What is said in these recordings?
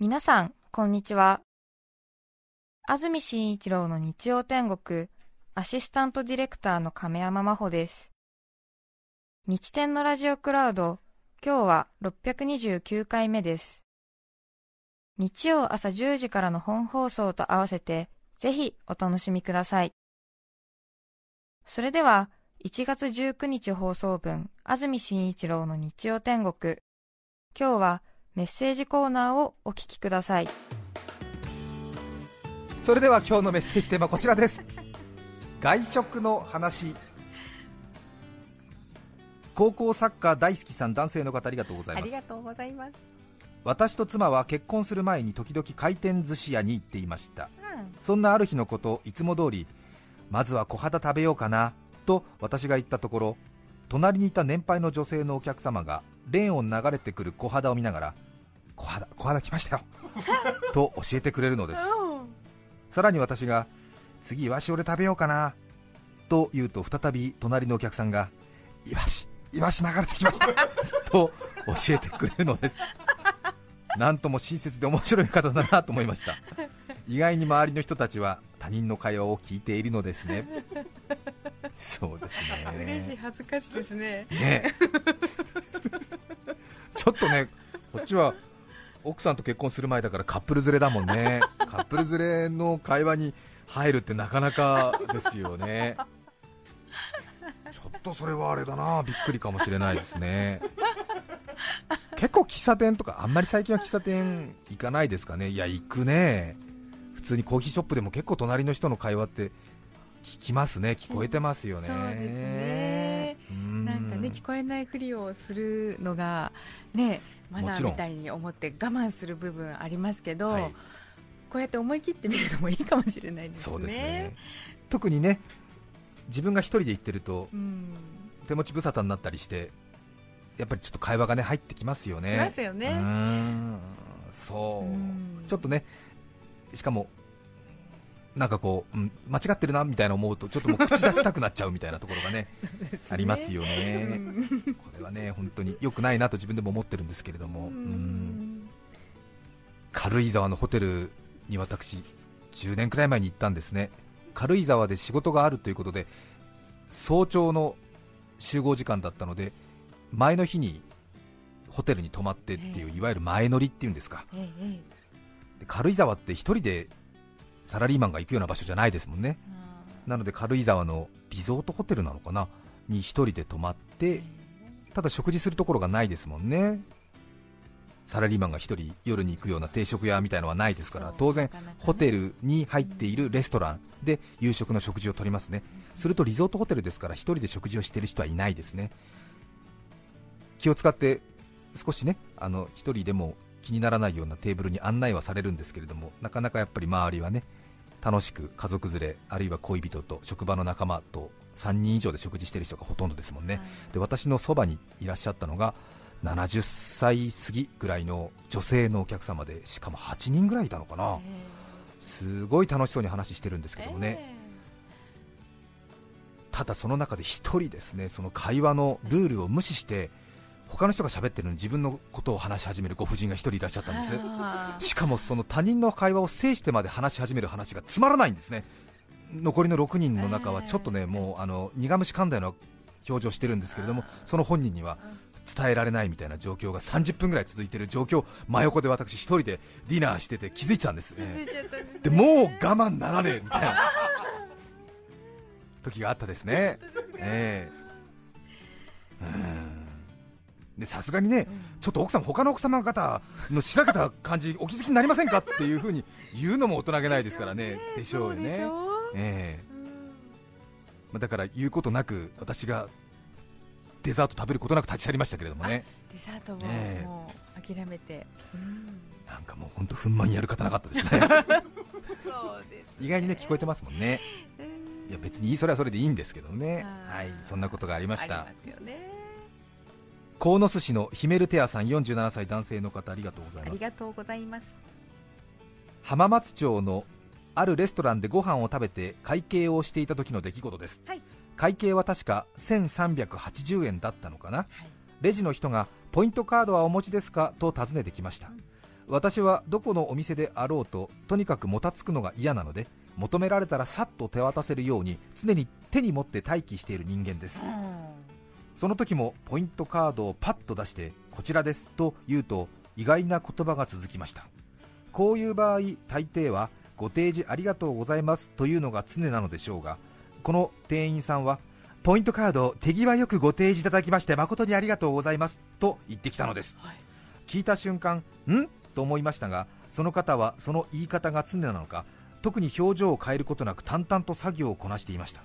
皆さん、こんにちは。安住紳一郎の日曜天国、アシスタントディレクターの亀山真帆です。日天のラジオクラウド、今日は629回目です。日曜朝10時からの本放送と合わせて、ぜひお楽しみください。それでは、1月19日放送分、安住紳一郎の日曜天国。今日は、メッセージコーナーをお聞きください。それでは今日のメッセージテーマこちらです。外食の話。高校サッカー大好きさん男性の方ありがとうございます。ありがとうございます。私と妻は結婚する前に時々回転寿司屋に行っていました、うん、そんなある日のこといつも通りまずは小肌食べようかなと私が言ったところ隣にいた年配の女性のお客様がレーンを流れてくる小肌を見ながら小肌小肌来ましたよ と教えてくれるのです。さらに私が次イワシ俺食べようかなと言うと再び隣のお客さんがイワシイワシ流れてきました と教えてくれるのです。なんとも親切で面白い方だなと思いました。意外に周りの人たちは他人の会話を聞いているのですね。そうですね。嬉しい恥ずかしいですね。ね。ちょっとねこっちは奥さんと結婚する前だからカップル連れだもんね。カップル連れの会話に入るってなかなかですよね。ちょっとそれはあれだな。びっくりかもしれないですね。結構喫茶店とかあんまり最近は喫茶店行かないですかね。いや行くね。普通にコーヒーショップでも結構隣の人の会話って聞きますね。聞こえてますよね、聞こえないふりをするのがねマナーみたいに思って我慢する部分ありますけど、はい、こうやって思い切ってみるのもいいかもしれないですね。そうですね。特にね自分が一人で行ってると、手持ち無沙汰になったりしてやっぱりちょっと会話がね入ってきますよね。ますよね。そう、ちょっとねしかもなんかこう、うん、間違ってるなみたいな思うとちょっともう口出したくなっちゃうみたいなところがね ね、ありますよね、これはね本当に良くないなと自分でも思ってるんですけれども、軽井沢のホテルに私、10年くらい前に行ったんですね、軽井沢で仕事があるということで早朝の集合時間だったので前の日にホテルに泊まってっていう、いわゆる前乗りっていうんですか、で軽井沢って1人でサラリーマンが行くような場所じゃないですもんね、なので軽井沢のリゾートホテルなのかな？に1人で泊まって、ただ食事するところがないですもんね、サラリーマンが1人夜に行くような定食屋みたいのはないですから、当然、ホテルに入っているレストランで夕食の食事をとりますね、するとリゾートホテルですから1人で食事をしている人はいないですね、気を使って少しねあの1人でも気にならないようなテーブルに案内はされるんですけれども、なかなかやっぱり周りはね楽しく家族連れ、あるいは恋人と職場の仲間と3人以上で食事している人がほとんどですもんね、はい、で私のそばにいらっしゃったのが70歳過ぎぐらいの女性のお客様で、しかも8人ぐらいいたのかな、すごい楽しそうに話してるんですけどもね。ただその中で1人ですねその会話のルールを無視して他の人が喋ってるのに自分のことを話し始めるご婦人が1人いらっしゃったんです。しかもその他人の会話を制してまで話し始める話がつまらないんですね。残りの6人の中はちょっとねもうあの苦虫噛んだような表情してるんですけれどもその本人には伝えられないみたいな状況が30分ぐらい続いている状況真横で私1人でディナーしてて気づいてたんです、ね、でもう我慢ならねえみたいな。時があったですね。えー、うんさすがにね、ちょっと奥様、他の奥様方のしらけた感じ、お気づきになりませんかっていうふうに言うのも大人げないですからね、でしょうよね。えー、だから言うことなく、私がデザート食べることなく立ち去りましたけれどもね、デザートも,、もう諦めて、なんかもう本当、ふんまにやる方なかったですね、意外にね聞こえてますもんね、いや別にそれはそれでいいんですけどね、はい。そんなことがありました。鴻巣市のヒメルテアさん47歳男性の方ありがとうございます。ありがとうございます。浜松町のあるレストランでご飯を食べて会計をしていた時の出来事です、はい、会計は確か1380円だったのかな、はい、レジの人がポイントカードはお持ちですかと尋ねてきました、うん、私はどこのお店であろうととにかくもたつくのが嫌なので求められたらさっと手渡せるように常に手に持って待機している人間ですその時もポイントカードをパッと出してこちらですと言うと意外な言葉が続きました。こういう場合大抵はご提示ありがとうございますというのが常なのでしょうがこの店員さんはポイントカード手際よくご提示いただきまして誠にありがとうございますと言ってきたのです、はい、聞いた瞬間ん？と思いましたがその方はその言い方が常なのか特に表情を変えることなく淡々と作業をこなしていました、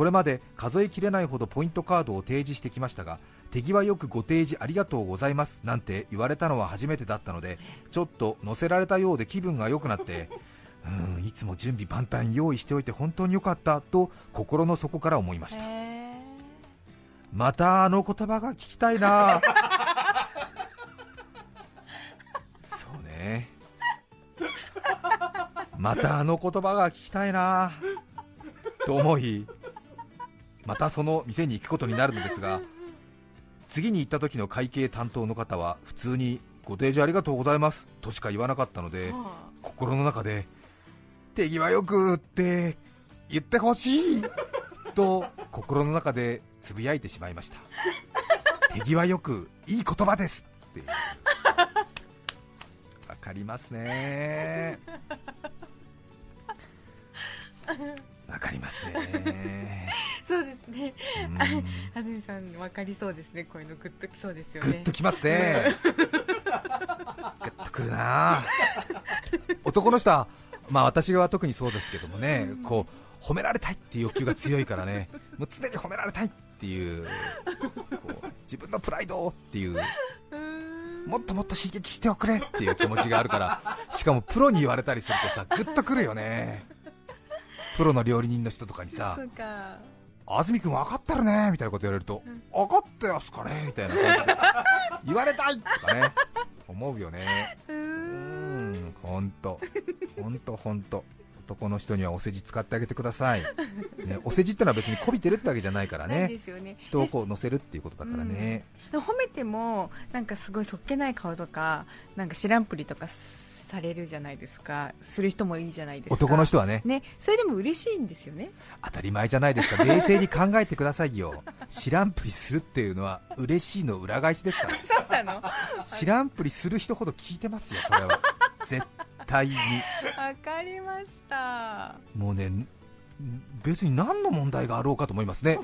これまで数えきれないほどポイントカードを提示してきましたが手際よくご提示ありがとうございますなんて言われたのは初めてだったのでちょっと乗せられたようで気分が良くなって うんいつも準備万端用意しておいて本当に良かったと心の底から思いました。またあの言葉が聞きたいな。そうね。またあの言葉が聞きたいな。と思いまたその店に行くことになるのですが次に行った時の会計担当の方は普通にご提示ありがとうございますとしか言わなかったので心の中で手際よくって言ってほしい と心の中でつぶやいてしまいました 手際よくいい言葉ですってわかりますね。わかりますねそうですね。安住さんわかりそうですね。こういうのグッときそうですよね。グッときますね。グッとくるな。男の人はまあ私は特にそうですけどもね、こう褒められたいっていう欲求が強いからね、もう常に褒められたいっていう、こう自分のプライドっていう、もっともっと刺激しておくれっていう気持ちがあるから、しかもプロに言われたりするとさ、ぐっとくるよね、プロの料理人の人とかにさ、安住君分かってるねみたいなこと言われると、分かってますかねみたいな感じで、言われたいとかね、思うよね。本当本当本当男の人にはお世辞使ってあげてください、ね、お世辞ってのは別にこびてるってわけじゃないからね、ね。人をこう乗せるっていうことだからね、うん、褒めてもなんかすごいそっけない顔とかなんか知らんぷりとかされるじゃないですか。する人もいいじゃないですか。男の人はね。ね。それでも嬉しいんですよね。当たり前じゃないですか。冷静に考えてくださいよ。知らんぷりするっていうのは嬉しいの裏返しですから。そうなの？知らんぷりする人ほど聞いてますよそれは。絶対に。わかりました。もうね別に何の問題があろうかと思いますね。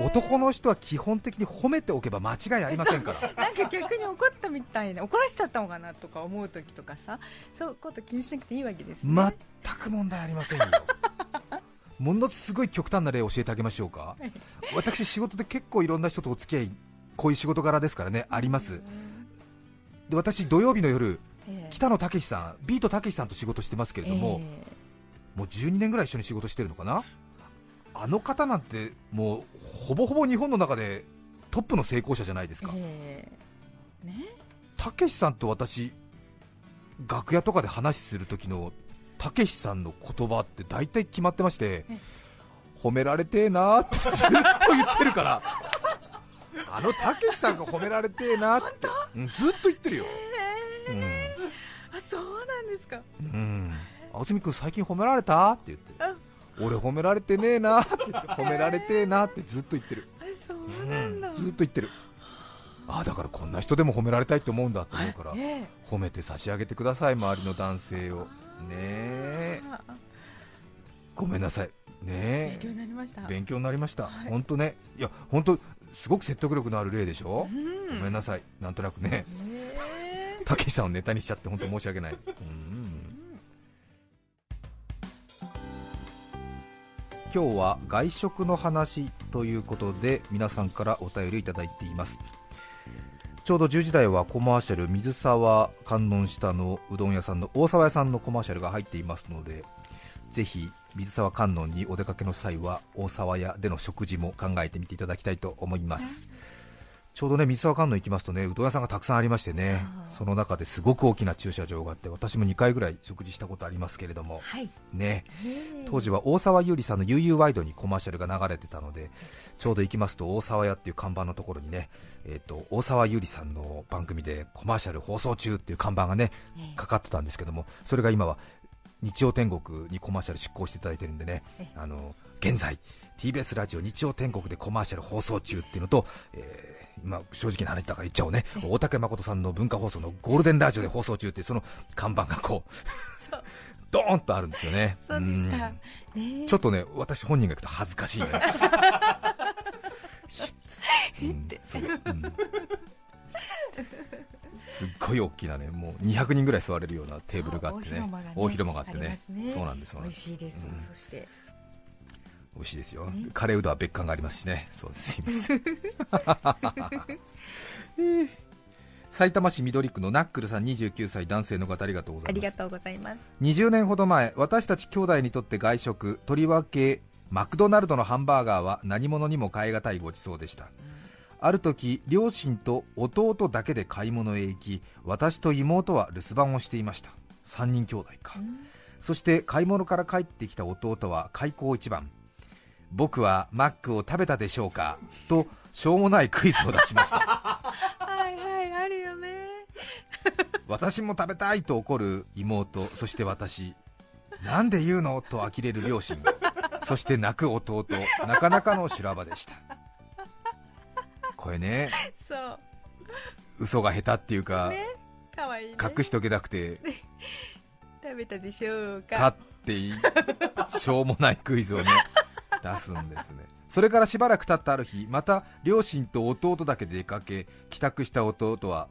男の人は基本的に褒めておけば間違いありませんから。なんか逆に怒ったみたいな怒らしちゃったのかなとか思う時とかさそういうこと気にしなくていいわけですね。全く問題ありませんよ。ものすごい極端な例を教えてあげましょうか、私仕事で結構いろんな人とお付き合いこういう仕事柄ですからねあります。で私土曜日の夜北野武さん、ビートたけしさんと仕事してますけれども、えー、もう12年ぐらい一緒に仕事してるのかな、あの方なんて、もうほぼほぼ日本の中でトップの成功者じゃないですか、たけしさんと私、楽屋とかで話する時のたけしさんの言葉って大体決まってまして、褒められてえなってずっと言ってるから。あのたけしさんが褒められてえなって、うん、ずっと言ってるよ、うん。そうなんですか。うんあずみくん最近褒められた？って言って。俺褒められてねえなって褒められてえなってずっと言ってる。そうなんだ、うん、ずっと言ってる。あだからこんな人でも褒められたいと思うんだと思うから、褒めて差し上げてください周りの男性を。ねえ。ごめんなさい。ね勉強になりました。勉強になりました、本当ね。いや本当すごく説得力のある例でしょ、うん、ごめんなさい。なんとなくね、たけしさんをネタにしちゃって本当申し訳ない、今日は外食の話ということで皆さんからお便りいただいています。ちょうど10時台はコマーシャル水沢観音下のうどん屋さんの大沢屋さんのコマーシャルが入っていますのでぜひ水沢観音にお出かけの際は大沢屋での食事も考えてみていただきたいと思います、ちょうどね三沢観音行きますとねうどん屋さんがたくさんありましてねその中ですごく大きな駐車場があって私も2回ぐらい食事したことありますけれども、はい、ね。当時は大沢優里さんの UU ワイドにコマーシャルが流れてたのでちょうど行きますと大沢屋っていう看板のところにね、えーと、大沢優里さんの番組でコマーシャル放送中っていう看板がねかかってたんですけどもそれが今は日曜天国にコマーシャル出稿していただいてるんでねあの現在 TBS ラジオ日曜天国でコマーシャル放送中っていうのと、えーまあ、正直な話だから言っちゃおうね、大竹誠さんの文化放送のゴールデンラジオで放送中ってその看板がこうドーンとあるんですよね、そうでした、ね、ちょっとね、私本人が行くと恥ずかしいね。うん、すっごい大きなね、もう200人ぐらい座れるようなテーブルがあってね、大広間があってね、そうなんです、美味しいです、うん、そして美味しいですよ、カレーうどんは別館がありますしね、そうです。すいません。埼玉市緑区のナックルさん29歳男性の方ありがとうございます。ありがとうございます。20年ほど前私たち兄弟にとって外食とりわけマクドナルドのハンバーガーは何者にも代え難いごちそうでした、うん、ある時両親と弟だけで買い物へ行き私と妹は留守番をしていました。3人兄弟か、うん、そして買い物から帰ってきた弟は開口一番僕はマックを食べたでしょうか？としょうもないクイズを出しました。はいはいあるよね。私も食べたいと怒る妹そして私。なんで言うの？と呆れる両親そして泣く弟なかなかの修羅場でした。これねそう。嘘が下手っていうか、ねかわいいね、隠しとけなくて 食べたでしょうか？かってしょうもないクイズをね出すんですね。それからしばらく経ったある日また両親と弟だけで出かけ帰宅した弟は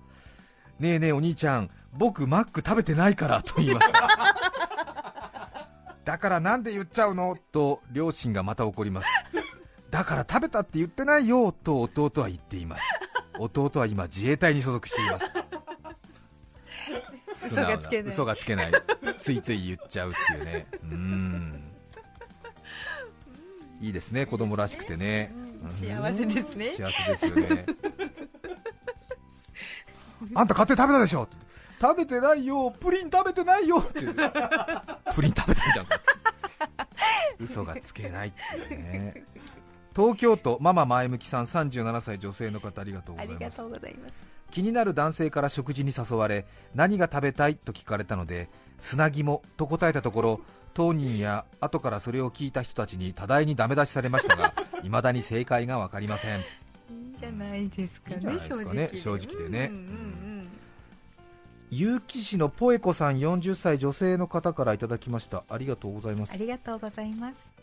ねえねえお兄ちゃん僕マック食べてないからと言いました だからなんで言っちゃうの？と両親がまた怒ります。だから食べたって言ってないよと弟は言っています。弟は今自衛隊に所属しています。嘘がつけない。ついつい言っちゃうっていうね。うんいいですね子供らしくてね、うん、幸せですね。幸せですよね。あんた買って食べたでしょ？食べてないよ。プリン食べてないよって。プリン食べたじゃん嘘がつけないっていうね。東京都ママ前向きさん37歳女性の方ありがとうございます。気になる男性から食事に誘われ何が食べたいと聞かれたので砂肝と答えたところ当人や後からそれを聞いた人たちに多大にダメ出しされましたが いまだに正解が分かりません。いいんじゃないですかね、正直。ね正直でね、結城市のポエコさん40歳女性の方からいただきました。ありがとうございます。ありがとうございます。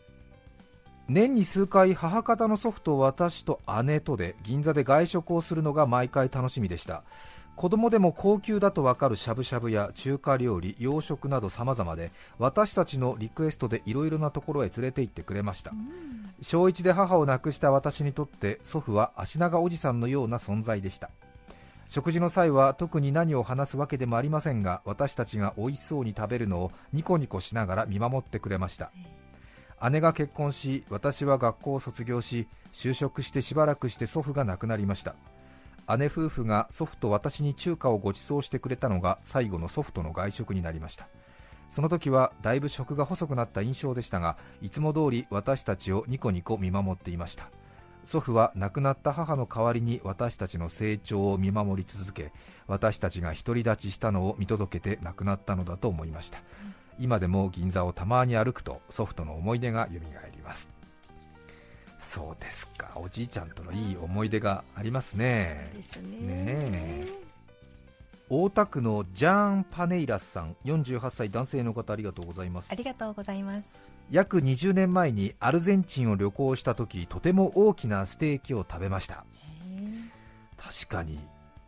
年に数回母方の祖父と私と姉とで銀座で外食をするのが毎回楽しみでした子供でも高級だとわかるしゃぶしゃぶや中華料理洋食など様々で私たちのリクエストでいろいろなところへ連れて行ってくれました、うん、小1で母を亡くした私にとって祖父は足長おじさんのような存在でした。食事の際は特に何を話すわけでもありませんが私たちが美味しそうに食べるのをニコニコしながら見守ってくれました。姉が結婚し私は学校を卒業し就職してしばらくして祖父が亡くなりました。姉夫婦が祖父と私に中華をご馳走してくれたのが最後の祖父との外食になりました。その時はだいぶ食が細くなった印象でしたがいつも通り私たちをニコニコ見守っていました。祖父は亡くなった母の代わりに私たちの成長を見守り続け私たちが独り立ちしたのを見届けて亡くなったのだと思いました、今でも銀座をたまに歩くと祖父との思い出が蘇りそうですか。おじいちゃんとのいい思い出がありますね。ね。大田区のジャーン・パネイラスさん48歳男性の方ありがとうございます。ありがとうございます。約20年前にアルゼンチンを旅行した時とても大きなステーキを食べました。確かに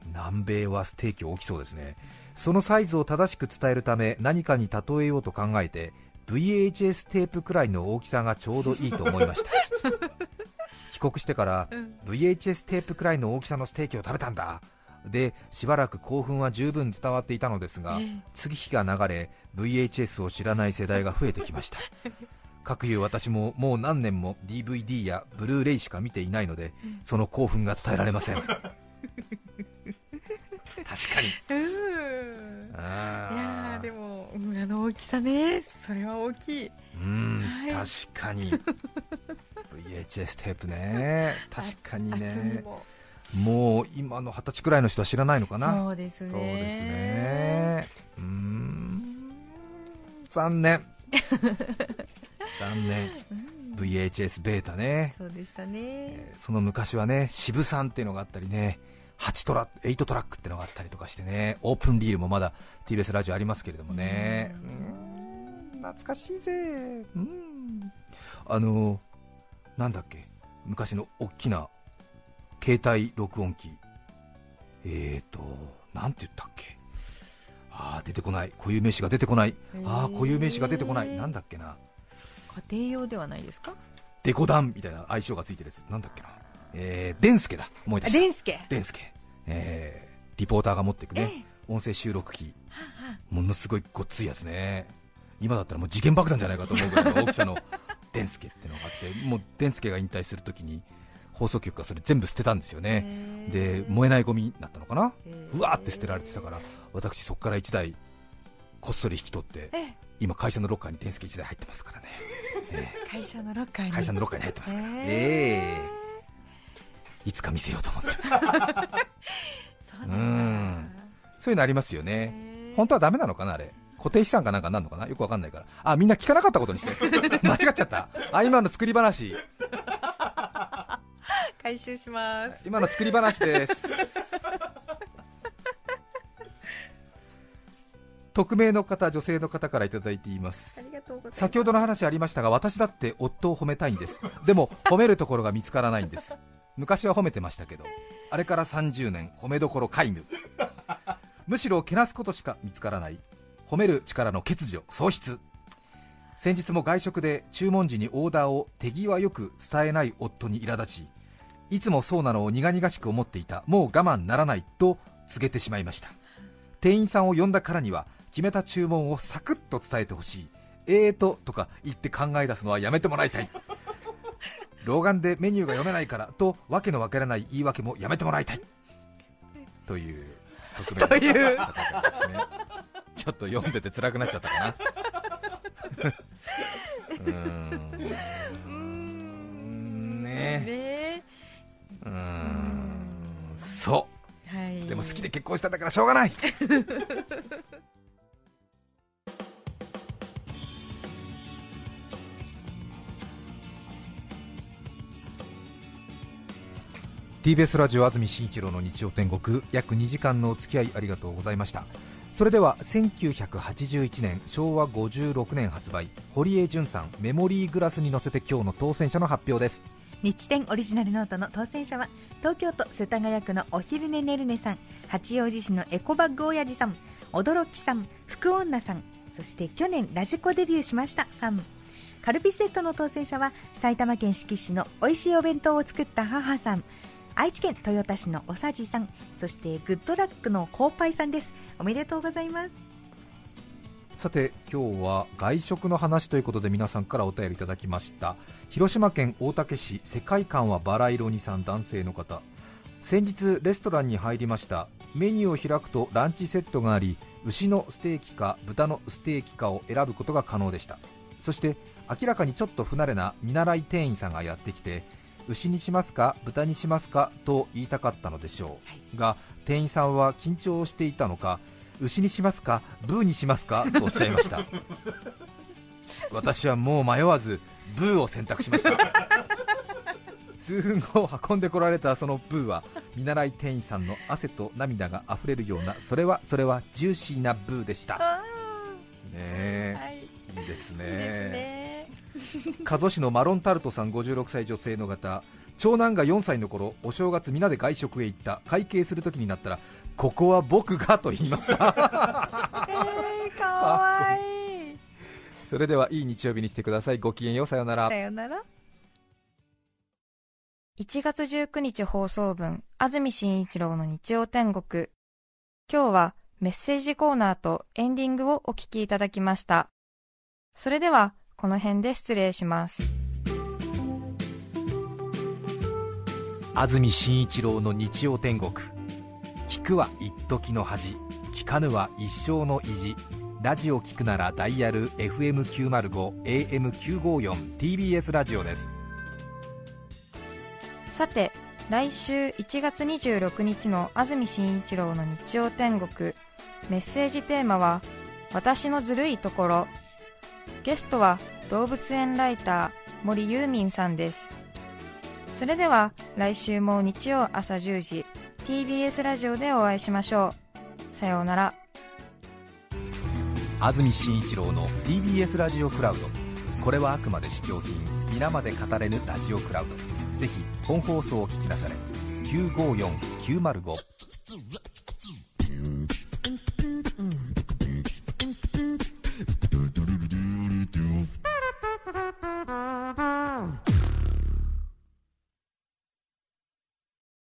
南米はステーキ大きそうですね。そのサイズを正しく伝えるため何かに例えようと考えて VHS テープくらいの大きさがちょうどいいと思いました。帰国してから、うん、VHS テープくらいの大きさのステーキを食べたんだ。でしばらく興奮は十分伝わっていたのですが、次日が流れ VHS を知らない世代が増えてきました。各いう私ももう何年も DVD やブルーレイしか見ていないのでその興奮が伝えられません 確かに。うん。いやでも、うんあの大きさね。それは大きい。うん、はい。確かに。VHS テープね。確かにね。も。もう今の二十歳くらいの人は知らないのかな？そうですね。そうですね。うーん残念。残念。うん。VHS ベータね、そうでしたね。えーその昔はね渋さんっていうのがあったりね8トラ8トラックっていうのがあったりとかしてね。オープンリールもまだ TBS ラジオありますけれどもね。懐かしいぜ。うん。あのなんだっけ？昔の大きな携帯録音機。えーとなんて言ったっけ？ああ出てこない。固有名詞が出てこない。ああ固有名詞が出てこない。なんだっけな？家庭用ではないですか？デコダンみたいな愛称がついてるやつ。なんだっけな？えー、デンスケだ。思い出した。レンスケデンスケ、えー、リポーターが持っていくね音声収録機。ものすごいごっついやつね。今だったらもう次元爆弾じゃないかと思うぐらいの大きさのデンスケっていうのがあってもうデンスケが引退するときに放送局がそれ全部捨てたんですよね。で燃えないゴミになったのかな？うわーって捨てられてたから私そこから1台こっそり引き取ってえ今会社のロッカーにデンスケ1台入ってますからね、え会社のロッカーーに。会社のロッカーに入ってますから。へーええ。いつか見せようと思って そういうのありますよね。本当はダメなのかなあれ。固定資産かなんかなんのかな？よくわかんないから。あみんな聞かなかったことにして。間違っちゃった。あ今の作り話。回収します。今の作り話です。匿名の方女性の方からいただいています。先ほどの話ありましたが私だって夫を褒めたいんです。でも褒めるところが見つからないんです。昔は褒めてましたけど。あれから30年褒めどころ皆無むしろけなすことしか見つからない。褒める力の欠如。喪失。先日も外食で注文時にオーダーを手際よく伝えない夫に苛立ちいつもそうなのを苦々しく思っていた。もう我慢ならないと告げてしまいました。店員さんを呼んだからには決めた注文をサクッと伝えてほしい。えーととか言って考え出すのはやめてもらいたい。老眼でメニューが読めないからとわけのわからない言い訳もやめてもらいたい。というとい ちょっと読んでて辛くなっちゃったかな。うーん。ね。ね。うーん。そはい、うでも好きで結婚したんだからしょうがない TBS ラジオ安住紳一郎の日曜天国約2時間のお付き合いありがとうございました。それでは1981年昭和56年発売堀江潤さんメモリーグラスに乗せて今日の当選者の発表です。日展オリジナルノートの当選者は東京都世田谷区のお昼寝ねるねさん八王子市のエコバッグ親父さん驚きさん福女さんそして去年ラジコデビューしましたさん。カルピスセットの当選者は埼玉県志木市の美味しいお弁当を作った母さん愛知県豊田市のおさじさんそしてグッドラックのコーパイさんです。おめでとうございます。さて今日は外食の話ということで皆さんからお便りいただきました。広島県大竹市世界観はバラ色にさん男性の方。先日レストランに入りました。メニューを開くとランチセットがあり牛のステーキか豚のステーキかを選ぶことが可能でした。そして明らかにちょっと不慣れな見習い店員さんがやってきて牛にしますか豚にしますかと言いたかったのでしょう、が店員さんは緊張していたのか牛にしますかブーにしますかとおっしゃいました。私はもう迷わずブーを選択しました。数分後運んでこられたそのブーは見習い店員さんの汗と涙があふれるようなそれはそれはジューシーなブーでした。ねえ。はい。いいですね。いいですね加須市のマロンタルトさん56歳女性の方。長男が4歳の頃お正月皆で外食へ行った。会計する時になったらここは僕がと言いました。えー、かわいい。それではいい日曜日にしてください。ごきげんよう。さようなら。さよなら。1月19日放送分安住紳一郎の日曜天国。今日はメッセージコーナーとエンディングをお聞きいただきました。それではこの辺で失礼します。安住紳一郎の日曜天国。聞くは一時の恥。聞かぬは一生の意地。ラジオ聞くならダイヤル FM905 AM954 TBS ラジオです。さて来週1月26日の安住紳一郎の日曜天国。メッセージテーマは「私のずるいところ」ゲストは動物園ライター森ユーミンさんです。それでは来週も日曜朝10時 TBS ラジオでお会いしましょう。さようなら。安住紳一郎の TBS ラジオクラウド。これはあくまで試供品皆まで語れぬラジオクラウド。ぜひ本放送を聞きなされ954905